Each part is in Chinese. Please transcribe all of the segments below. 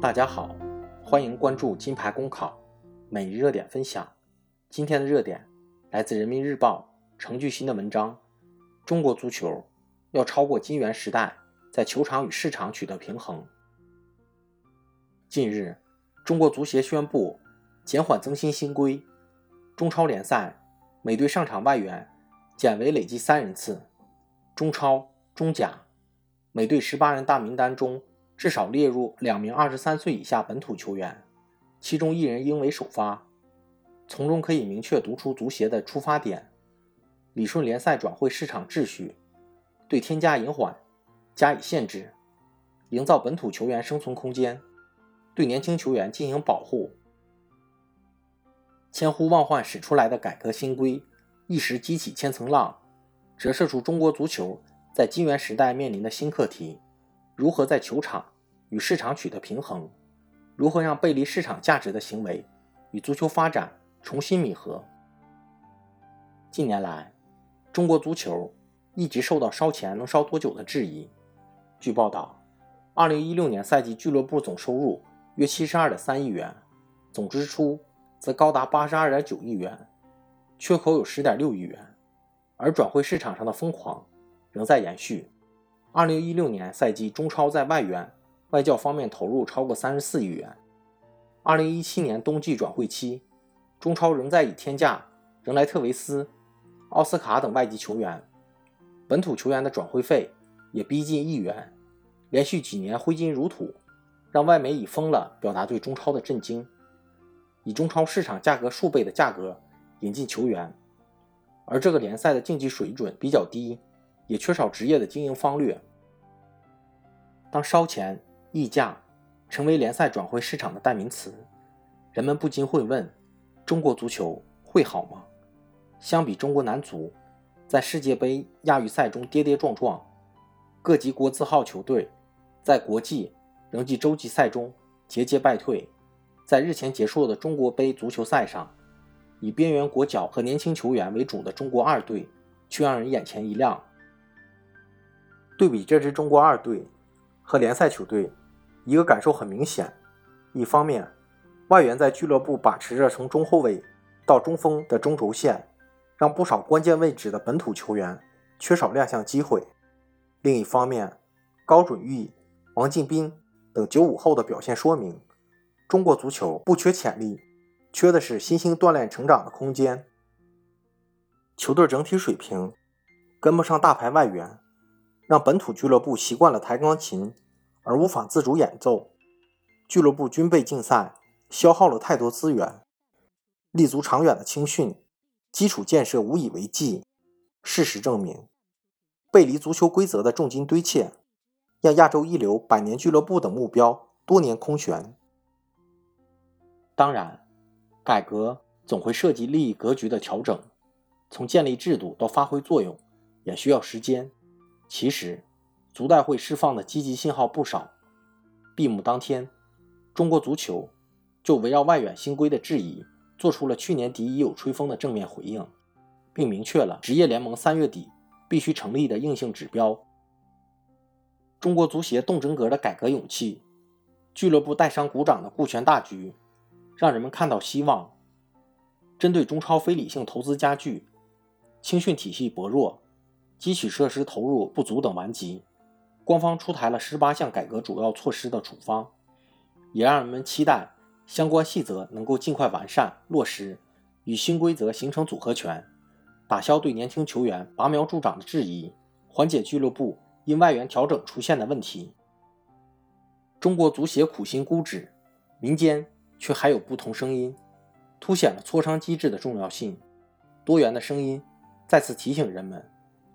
大家好，欢迎关注金牌公考每日热点分享。今天的热点来自人民日报程巨新的文章：中国足球要超过金元时代，在球场与市场取得平衡。近日，中国足协宣布减缓增薪新规，中超联赛每队上场外援减为累计三人次，中超、中甲每队十八人大名单中。至少列入两名二十三岁以下本土球员，其中一人应为首发。从中可以明确读出足协的出发点：理顺联赛转会市场秩序，对添加隐缓加以限制，营造本土球员生存空间，对年轻球员进行保护。千呼万唤始出来的改革新规，一时激起千层浪，折射出中国足球在金元时代面临的新课题。如何在球场与市场取得平衡？如何让背离市场价值的行为与足球发展重新弥合？近年来，中国足球一直受到烧钱能烧多久的质疑。据报道，2016年赛季俱乐部总收入约72.3亿元，总支出则高达82.9亿元，缺口有10.6亿元，而转会市场上的疯狂仍在延续。二零一六年赛季，中超在外援、外教方面投入超过三十四亿元。二零一七年冬季转会期，中超仍在以天价仍莱特维斯、奥斯卡等外籍球员，本土球员的转会费也逼近亿元，连续几年挥金如土，让外媒以疯了表达对中超的震惊。以中超市场价格数倍的价格引进球员，而这个联赛的竞技水准比较低。也缺少职业的经营方略。当烧钱、溢价成为联赛转会市场的代名词，人们不禁会问：中国足球会好吗？相比中国男足在世界杯、亚预赛中跌跌撞撞，各级国字号球队在国际仍及洲际赛中节节败退，在日前结束的中国杯足球赛上，以边缘国脚和年轻球员为主的中国二队却让人眼前一亮。对比这支中国二队和联赛球队，一个感受很明显：一方面，外援在俱乐部把持着从中后卫到中锋的中轴线，让不少关键位置的本土球员缺少亮相机会；另一方面，高准翼、王进斌等九五后的表现说明，中国足球不缺潜力，缺的是新兴锻炼成长的空间。球队整体水平跟不上大牌外援。让本土俱乐部习惯了弹钢琴，而无法自主演奏。俱乐部军备竞赛消耗了太多资源，立足长远的青训基础建设无以为继。事实证明，背离足球规则的重金堆砌，让亚洲一流百年俱乐部的目标多年空悬。当然，改革总会涉及利益格局的调整，从建立制度到发挥作用，也需要时间。其实，足代会释放的积极信号不少。闭幕当天，中国足球就围绕外援新规的质疑，做出了去年底已有吹风的正面回应，并明确了职业联盟三月底必须成立的硬性指标。中国足协动真格的改革勇气，俱乐部带伤鼓掌的顾全大局，让人们看到希望。针对中超非理性投资加剧，青训体系薄弱。基础设施投入不足等顽疾，官方出台了十八项改革主要措施的处方，也让人们期待相关细则能够尽快完善落实，与新规则形成组合拳，打消对年轻球员拔苗助长的质疑，缓解俱乐部因外援调整出现的问题。中国足协苦心孤诣，民间却还有不同声音，凸显了磋商机制的重要性。多元的声音再次提醒人们。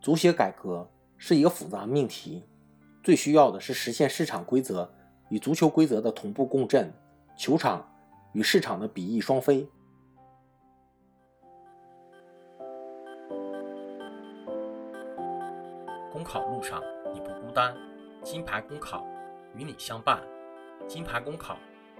足协改革是一个复杂命题，最需要的是实现市场规则与足球规则的同步共振，球场与市场的比翼双飞。公考路上你不孤单，金牌公考与你相伴。金牌公考